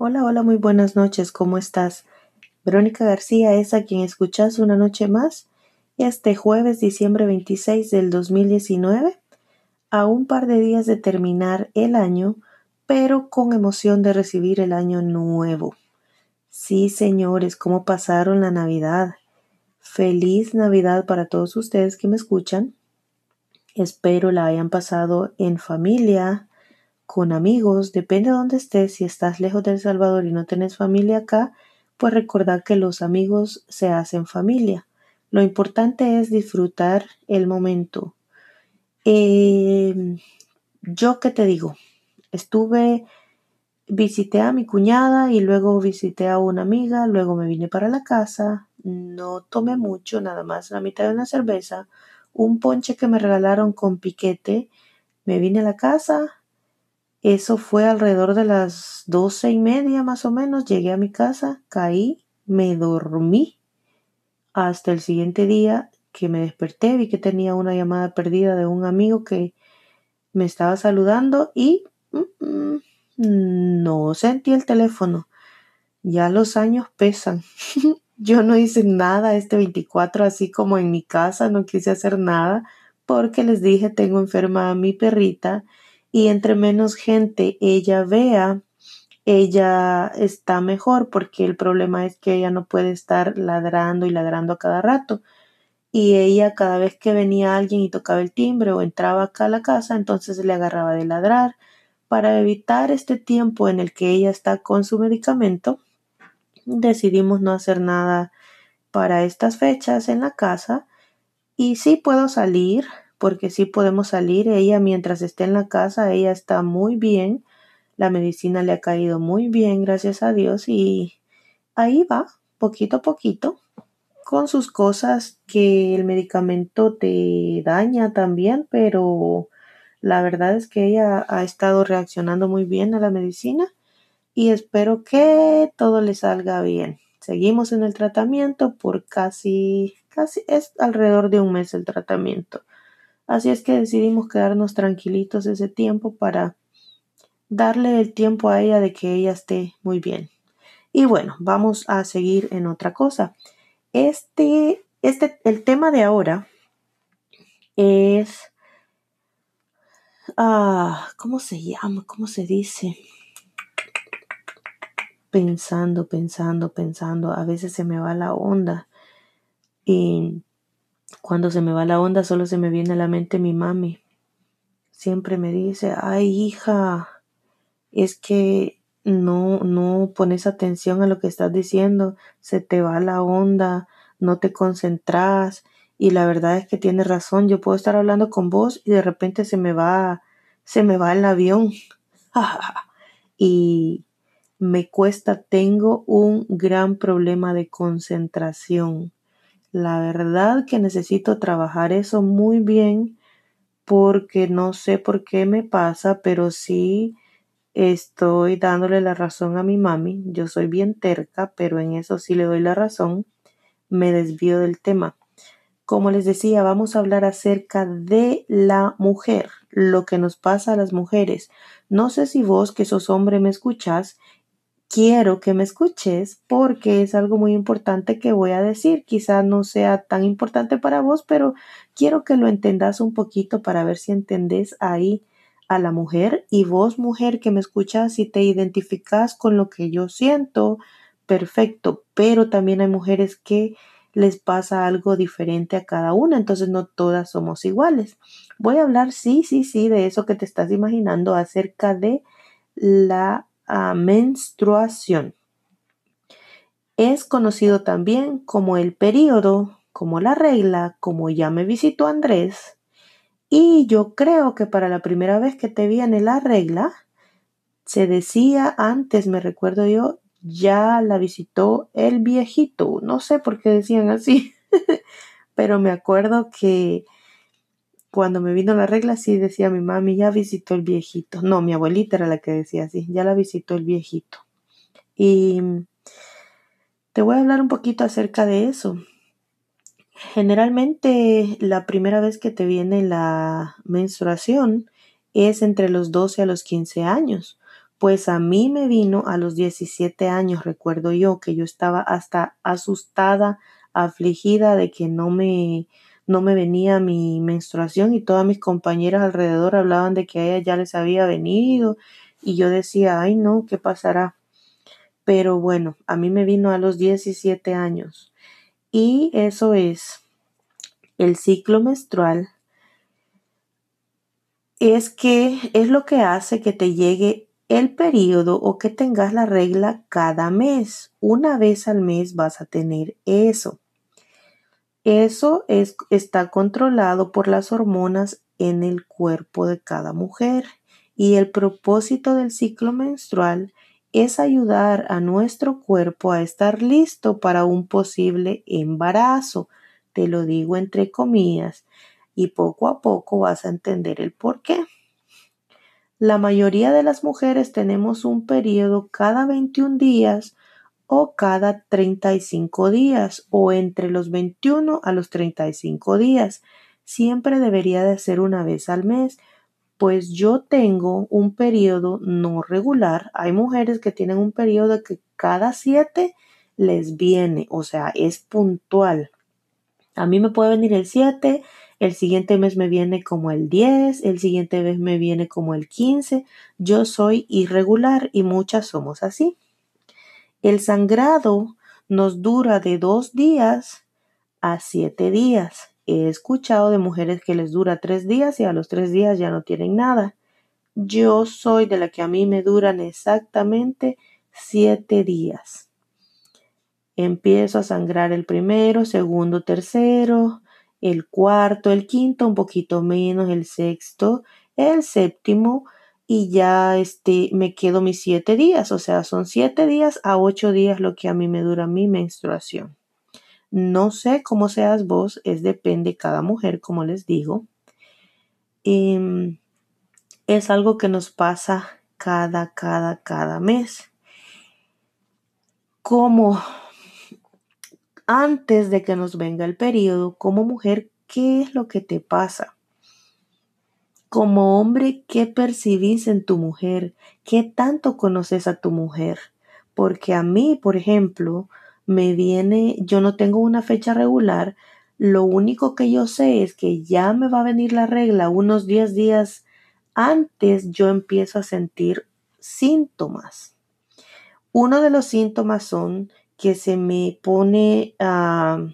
Hola, hola, muy buenas noches, ¿cómo estás? Verónica García es a quien escuchas una noche más este jueves, diciembre 26 del 2019, a un par de días de terminar el año, pero con emoción de recibir el año nuevo. Sí, señores, ¿cómo pasaron la Navidad? Feliz Navidad para todos ustedes que me escuchan. Espero la hayan pasado en familia, con amigos, depende de dónde estés. Si estás lejos de El Salvador y no tenés familia acá, pues recordar que los amigos se hacen familia. Lo importante es disfrutar el momento. Eh, yo qué te digo, estuve, visité a mi cuñada y luego visité a una amiga, luego me vine para la casa, no tomé mucho, nada más la mitad de una cerveza, un ponche que me regalaron con piquete, me vine a la casa, eso fue alrededor de las doce y media más o menos. Llegué a mi casa, caí, me dormí hasta el siguiente día que me desperté, vi que tenía una llamada perdida de un amigo que me estaba saludando y mm, mm, no sentí el teléfono. Ya los años pesan. Yo no hice nada este 24 así como en mi casa, no quise hacer nada porque les dije tengo enferma a mi perrita y entre menos gente ella vea, ella está mejor porque el problema es que ella no puede estar ladrando y ladrando a cada rato. Y ella cada vez que venía alguien y tocaba el timbre o entraba acá a la casa, entonces le agarraba de ladrar. Para evitar este tiempo en el que ella está con su medicamento, decidimos no hacer nada para estas fechas en la casa. Y sí puedo salir, porque sí podemos salir. Ella mientras esté en la casa, ella está muy bien. La medicina le ha caído muy bien, gracias a Dios. Y ahí va, poquito a poquito, con sus cosas que el medicamento te daña también, pero la verdad es que ella ha estado reaccionando muy bien a la medicina y espero que todo le salga bien. Seguimos en el tratamiento por casi, casi es alrededor de un mes el tratamiento. Así es que decidimos quedarnos tranquilitos ese tiempo para darle el tiempo a ella de que ella esté muy bien. Y bueno, vamos a seguir en otra cosa. Este, este, el tema de ahora es, ah, ¿cómo se llama? ¿Cómo se dice? Pensando, pensando, pensando. A veces se me va la onda. Y cuando se me va la onda, solo se me viene a la mente mi mami. Siempre me dice, ay hija, es que no, no pones atención a lo que estás diciendo, se te va la onda, no te concentras. Y la verdad es que tienes razón, yo puedo estar hablando con vos y de repente se me va, se me va el avión. y me cuesta, tengo un gran problema de concentración. La verdad que necesito trabajar eso muy bien porque no sé por qué me pasa, pero sí estoy dándole la razón a mi mami. Yo soy bien terca, pero en eso sí le doy la razón. Me desvío del tema. Como les decía, vamos a hablar acerca de la mujer, lo que nos pasa a las mujeres. No sé si vos, que sos hombre, me escuchás quiero que me escuches porque es algo muy importante que voy a decir. Quizá no sea tan importante para vos, pero quiero que lo entendas un poquito para ver si entendés ahí a la mujer y vos mujer que me escuchas si te identificas con lo que yo siento, perfecto, pero también hay mujeres que les pasa algo diferente a cada una, entonces no todas somos iguales. Voy a hablar, sí, sí, sí, de eso que te estás imaginando acerca de la menstruación. Es conocido también como el periodo, como la regla, como ya me visitó Andrés. Y yo creo que para la primera vez que te viene la regla, se decía antes, me recuerdo yo, ya la visitó el viejito. No sé por qué decían así, pero me acuerdo que cuando me vino la regla, sí decía mi mami, ya visitó el viejito. No, mi abuelita era la que decía así, ya la visitó el viejito. Y te voy a hablar un poquito acerca de eso. Generalmente la primera vez que te viene la menstruación es entre los 12 a los 15 años. Pues a mí me vino a los 17 años, recuerdo yo, que yo estaba hasta asustada, afligida de que no me, no me venía mi menstruación y todas mis compañeras alrededor hablaban de que a ella ya les había venido y yo decía, ay no, ¿qué pasará? Pero bueno, a mí me vino a los 17 años y eso es el ciclo menstrual es que es lo que hace que te llegue el periodo o que tengas la regla cada mes. Una vez al mes vas a tener eso. Eso es, está controlado por las hormonas en el cuerpo de cada mujer y el propósito del ciclo menstrual es ayudar a nuestro cuerpo a estar listo para un posible embarazo. Te lo digo entre comillas y poco a poco vas a entender el por qué. La mayoría de las mujeres tenemos un periodo cada 21 días o cada 35 días o entre los 21 a los 35 días. Siempre debería de ser una vez al mes, pues yo tengo un periodo no regular. Hay mujeres que tienen un periodo que cada 7 les viene, o sea, es puntual. A mí me puede venir el 7, el siguiente mes me viene como el 10, el siguiente mes me viene como el 15. Yo soy irregular y muchas somos así. El sangrado nos dura de dos días a siete días. He escuchado de mujeres que les dura tres días y a los tres días ya no tienen nada. Yo soy de la que a mí me duran exactamente siete días. Empiezo a sangrar el primero, segundo, tercero, el cuarto, el quinto, un poquito menos, el sexto, el séptimo, y ya este, me quedo mis siete días, o sea, son siete días a ocho días lo que a mí me dura mi menstruación. No sé cómo seas vos, es depende cada mujer, como les digo. Em, es algo que nos pasa cada, cada, cada mes. Como antes de que nos venga el periodo, como mujer, ¿qué es lo que te pasa? Como hombre, ¿qué percibís en tu mujer? ¿Qué tanto conoces a tu mujer? Porque a mí, por ejemplo, me viene, yo no tengo una fecha regular, lo único que yo sé es que ya me va a venir la regla unos 10 días antes yo empiezo a sentir síntomas. Uno de los síntomas son que se me pone a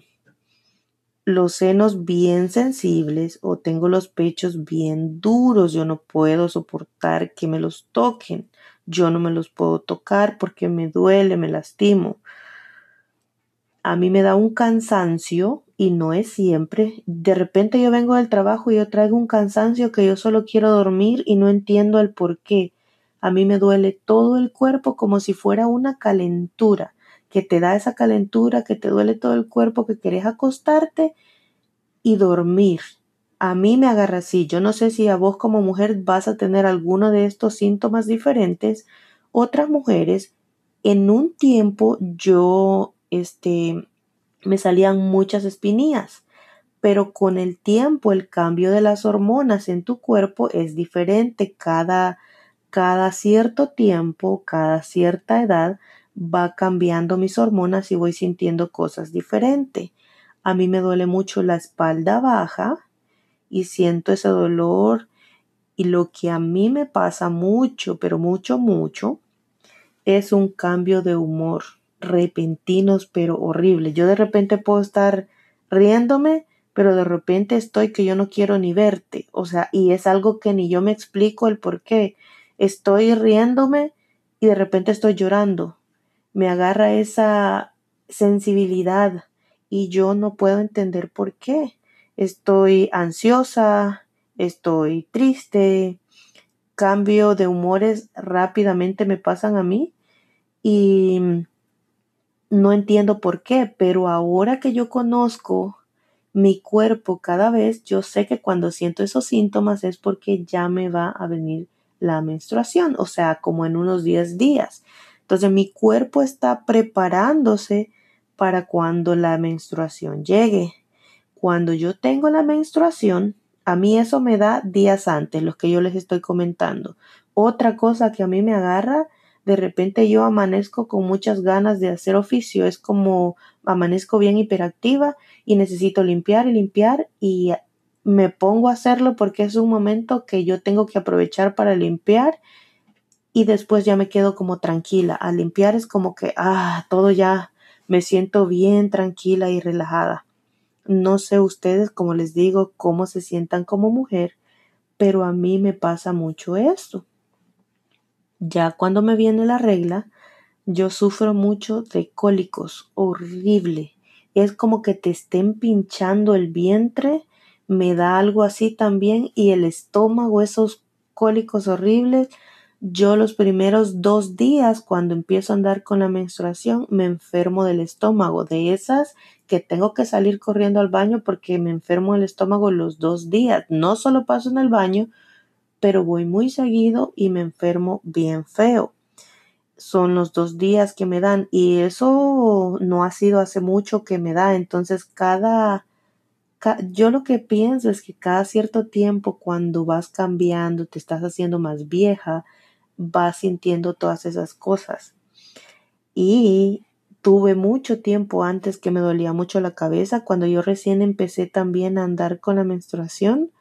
los senos bien sensibles o tengo los pechos bien duros, yo no puedo soportar que me los toquen, yo no me los puedo tocar porque me duele, me lastimo. A mí me da un cansancio y no es siempre. De repente yo vengo del trabajo y yo traigo un cansancio que yo solo quiero dormir y no entiendo el por qué. A mí me duele todo el cuerpo como si fuera una calentura que te da esa calentura, que te duele todo el cuerpo, que querés acostarte y dormir. A mí me agarra así. Yo no sé si a vos como mujer vas a tener alguno de estos síntomas diferentes. Otras mujeres, en un tiempo yo, este, me salían muchas espinillas, pero con el tiempo el cambio de las hormonas en tu cuerpo es diferente. Cada, cada cierto tiempo, cada cierta edad, va cambiando mis hormonas y voy sintiendo cosas diferentes. A mí me duele mucho la espalda baja y siento ese dolor y lo que a mí me pasa mucho, pero mucho, mucho, es un cambio de humor repentinos, pero horrible. Yo de repente puedo estar riéndome, pero de repente estoy que yo no quiero ni verte. O sea, y es algo que ni yo me explico el por qué. Estoy riéndome y de repente estoy llorando me agarra esa sensibilidad y yo no puedo entender por qué. Estoy ansiosa, estoy triste, cambio de humores rápidamente me pasan a mí y no entiendo por qué, pero ahora que yo conozco mi cuerpo cada vez, yo sé que cuando siento esos síntomas es porque ya me va a venir la menstruación, o sea, como en unos 10 días. Entonces mi cuerpo está preparándose para cuando la menstruación llegue. Cuando yo tengo la menstruación, a mí eso me da días antes, los que yo les estoy comentando. otra cosa que a mí me agarra, de repente yo amanezco con muchas ganas de hacer oficio, es como amanezco bien hiperactiva y necesito limpiar y limpiar y me pongo a hacerlo porque es un momento que yo tengo que aprovechar para limpiar y después ya me quedo como tranquila. Al limpiar es como que, ah, todo ya me siento bien tranquila y relajada. No sé ustedes, como les digo, cómo se sientan como mujer, pero a mí me pasa mucho esto. Ya cuando me viene la regla, yo sufro mucho de cólicos, horrible. Es como que te estén pinchando el vientre, me da algo así también y el estómago, esos cólicos horribles. Yo los primeros dos días cuando empiezo a andar con la menstruación me enfermo del estómago, de esas que tengo que salir corriendo al baño porque me enfermo el estómago los dos días. No solo paso en el baño, pero voy muy seguido y me enfermo bien feo. Son los dos días que me dan y eso no ha sido hace mucho que me da. Entonces cada, yo lo que pienso es que cada cierto tiempo cuando vas cambiando, te estás haciendo más vieja, vas sintiendo todas esas cosas. Y tuve mucho tiempo antes que me dolía mucho la cabeza. Cuando yo recién empecé también a andar con la menstruación,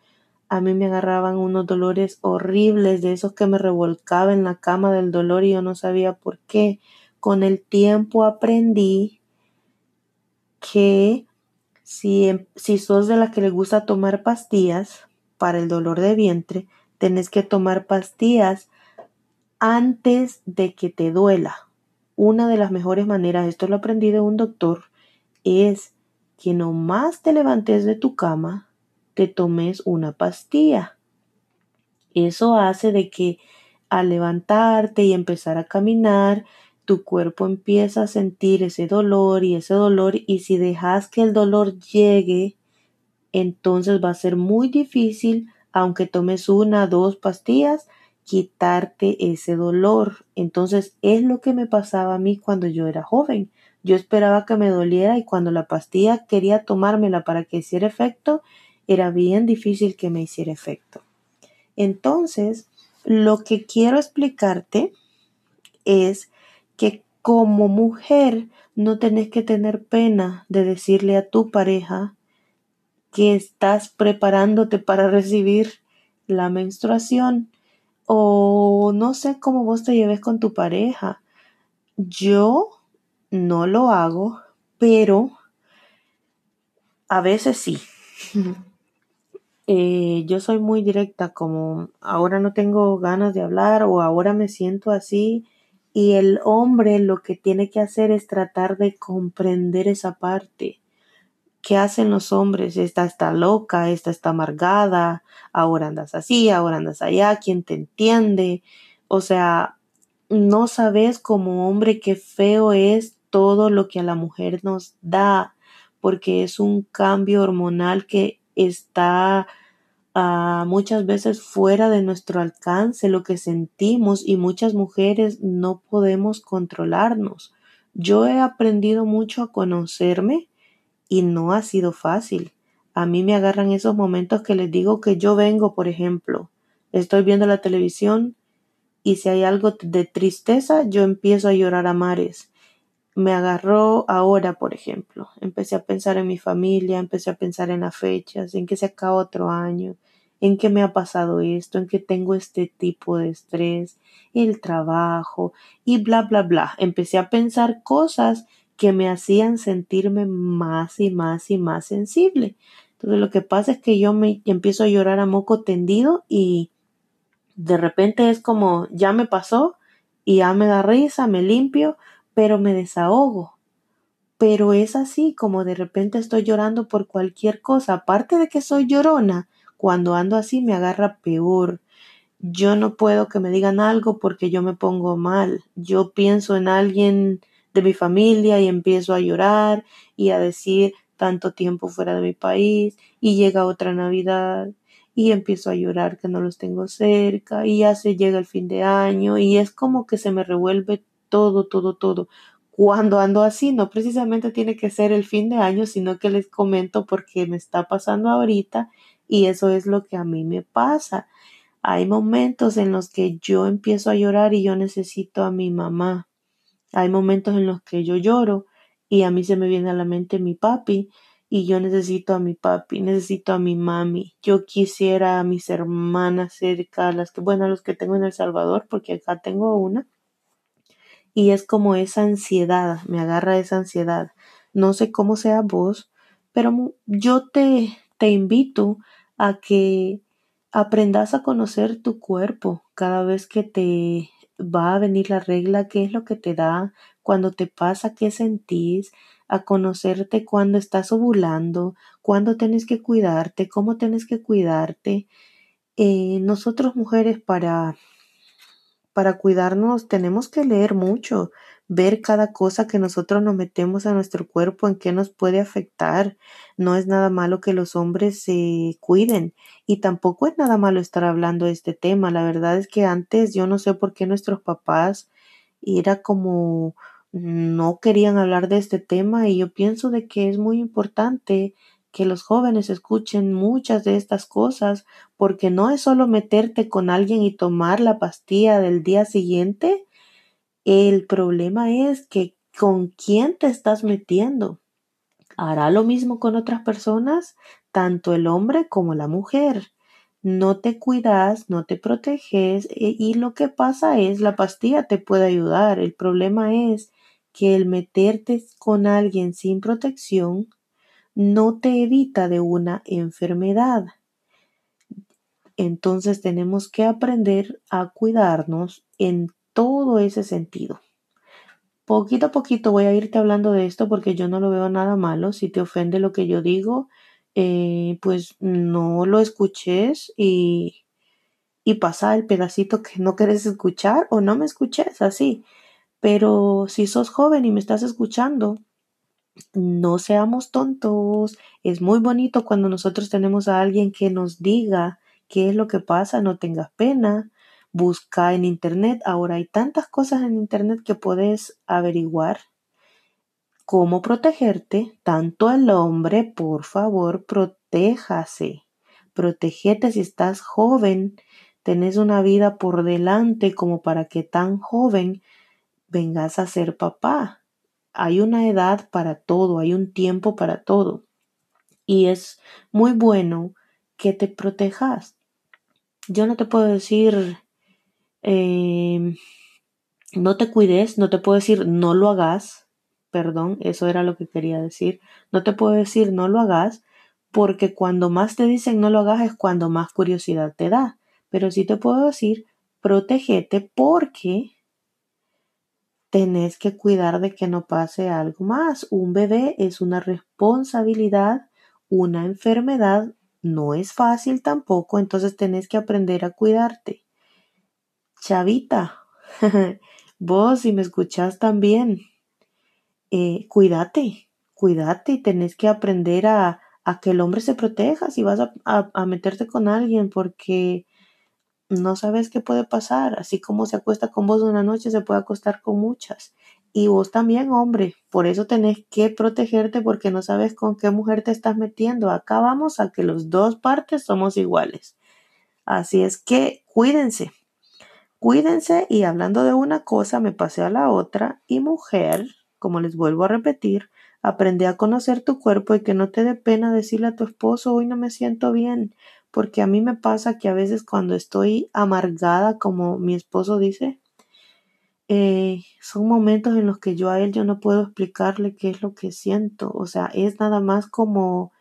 a mí me agarraban unos dolores horribles, de esos que me revolcaba en la cama del dolor y yo no sabía por qué. Con el tiempo aprendí que si, em, si sos de la que le gusta tomar pastillas para el dolor de vientre, tenés que tomar pastillas antes de que te duela una de las mejores maneras, esto lo aprendí de un doctor, es que no más te levantes de tu cama, te tomes una pastilla. Eso hace de que al levantarte y empezar a caminar, tu cuerpo empieza a sentir ese dolor y ese dolor y si dejas que el dolor llegue, entonces va a ser muy difícil, aunque tomes una, dos pastillas, quitarte ese dolor. Entonces es lo que me pasaba a mí cuando yo era joven. Yo esperaba que me doliera y cuando la pastilla quería tomármela para que hiciera efecto, era bien difícil que me hiciera efecto. Entonces, lo que quiero explicarte es que como mujer no tenés que tener pena de decirle a tu pareja que estás preparándote para recibir la menstruación o no sé cómo vos te lleves con tu pareja. Yo no lo hago, pero a veces sí. Eh, yo soy muy directa, como ahora no tengo ganas de hablar o ahora me siento así. Y el hombre lo que tiene que hacer es tratar de comprender esa parte. ¿Qué hacen los hombres? Esta está loca, esta está amargada, ahora andas así, ahora andas allá, ¿quién te entiende? O sea, no sabes como hombre qué feo es todo lo que a la mujer nos da, porque es un cambio hormonal que está ah, muchas veces fuera de nuestro alcance, lo que sentimos y muchas mujeres no podemos controlarnos. Yo he aprendido mucho a conocerme y no ha sido fácil. A mí me agarran esos momentos que les digo que yo vengo, por ejemplo, estoy viendo la televisión y si hay algo de tristeza, yo empiezo a llorar a mares. Me agarró ahora, por ejemplo. Empecé a pensar en mi familia, empecé a pensar en las fechas, en que se acaba otro año, en que me ha pasado esto, en que tengo este tipo de estrés, el trabajo y bla, bla, bla. Empecé a pensar cosas que me hacían sentirme más y más y más sensible. Entonces lo que pasa es que yo me empiezo a llorar a moco tendido y de repente es como ya me pasó y ya me da risa, me limpio, pero me desahogo. Pero es así como de repente estoy llorando por cualquier cosa. Aparte de que soy llorona, cuando ando así me agarra peor. Yo no puedo que me digan algo porque yo me pongo mal. Yo pienso en alguien de mi familia y empiezo a llorar y a decir tanto tiempo fuera de mi país y llega otra Navidad y empiezo a llorar que no los tengo cerca y ya se llega el fin de año y es como que se me revuelve todo, todo, todo. Cuando ando así, no precisamente tiene que ser el fin de año, sino que les comento porque me está pasando ahorita y eso es lo que a mí me pasa. Hay momentos en los que yo empiezo a llorar y yo necesito a mi mamá. Hay momentos en los que yo lloro y a mí se me viene a la mente mi papi y yo necesito a mi papi, necesito a mi mami. Yo quisiera a mis hermanas cerca, las que, bueno, los que tengo en El Salvador, porque acá tengo una. Y es como esa ansiedad, me agarra esa ansiedad. No sé cómo sea vos, pero yo te, te invito a que aprendas a conocer tu cuerpo cada vez que te va a venir la regla, qué es lo que te da, cuando te pasa, qué sentís, a conocerte cuando estás ovulando, cuándo tienes que cuidarte, cómo tienes que cuidarte. Eh, nosotros mujeres para, para cuidarnos tenemos que leer mucho, ver cada cosa que nosotros nos metemos a nuestro cuerpo, en qué nos puede afectar. No es nada malo que los hombres se cuiden y tampoco es nada malo estar hablando de este tema. La verdad es que antes yo no sé por qué nuestros papás era como no querían hablar de este tema y yo pienso de que es muy importante que los jóvenes escuchen muchas de estas cosas porque no es solo meterte con alguien y tomar la pastilla del día siguiente. El problema es que con quién te estás metiendo. ¿Hará lo mismo con otras personas? Tanto el hombre como la mujer. No te cuidas, no te proteges e, y lo que pasa es la pastilla te puede ayudar. El problema es que el meterte con alguien sin protección no te evita de una enfermedad. Entonces tenemos que aprender a cuidarnos en todo ese sentido. Poquito a poquito voy a irte hablando de esto porque yo no lo veo nada malo. Si te ofende lo que yo digo, eh, pues no lo escuches y, y pasa el pedacito que no quieres escuchar o no me escuches así. Pero si sos joven y me estás escuchando, no seamos tontos. Es muy bonito cuando nosotros tenemos a alguien que nos diga qué es lo que pasa, no tengas pena. Busca en internet. Ahora hay tantas cosas en internet que puedes averiguar cómo protegerte. Tanto el hombre, por favor, protéjase. Protégete si estás joven. Tenés una vida por delante como para que tan joven vengas a ser papá. Hay una edad para todo, hay un tiempo para todo. Y es muy bueno que te protejas. Yo no te puedo decir, em, no te cuides, no te puedo decir, no lo hagas. Perdón, eso era lo que quería decir. No te puedo decir, no lo hagas, porque cuando más te dicen no lo hagas es cuando más curiosidad te da. Pero sí te puedo decir, protégete porque tenés que cuidar de que no pase algo más. Un bebé es una responsabilidad, una enfermedad no es fácil tampoco, entonces tenés que aprender a cuidarte. Chavita, vos si me escuchás también, eh, cuídate, cuídate y tenés que aprender a, a, que el hombre se proteja si vas a, a meterte con alguien porque no sabes qué puede pasar. Así como se acuesta con vos una noche, se puede acostar con muchas. Y vos también, hombre. Por eso tenés que protegerte porque no sabes con qué mujer te estás metiendo. Acá vamos a que los dos partes somos iguales. Así es que cuídense. Cuídense y hablando de una cosa, me pasé a la otra. Y mujer, como les vuelvo a repetir, aprende a conocer tu cuerpo y que no te dé pena decirle a tu esposo, hoy no me siento bien porque a mí me pasa que a veces cuando estoy amargada, como mi esposo dice, eh, son momentos en los que yo a él yo no puedo explicarle qué es lo que siento. O sea, es nada más como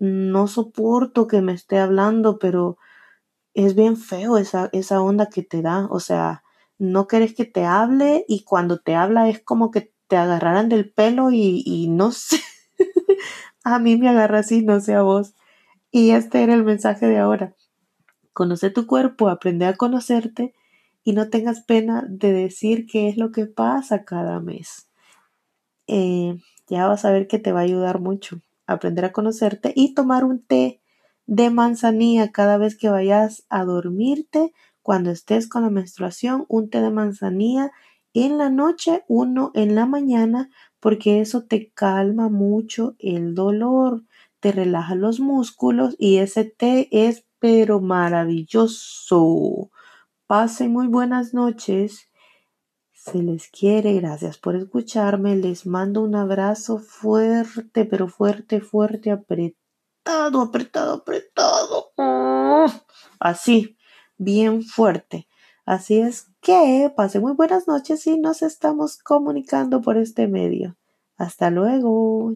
no soporto que me esté hablando, pero es bien feo esa, esa onda que te da. O sea, no querés que te hable y cuando te habla es como que te agarraran del pelo y, y no sé. a mí me agarra así, no sé a vos. Y este era el mensaje de ahora. Conoce tu cuerpo, aprende a conocerte y no tengas pena de decir qué es lo que pasa cada mes. Eh, ya vas a ver que te va a ayudar mucho aprender a conocerte y tomar un té de manzanilla cada vez que vayas a dormirte, cuando estés con la menstruación, un té de manzanilla en la noche, uno en la mañana, porque eso te calma mucho el dolor te relaja los músculos y ese té es pero maravilloso. Pasen muy buenas noches. Se les quiere, gracias por escucharme. Les mando un abrazo fuerte, pero fuerte, fuerte, apretado, apretado, apretado. Así, bien fuerte. Así es que pasen muy buenas noches y nos estamos comunicando por este medio. Hasta luego.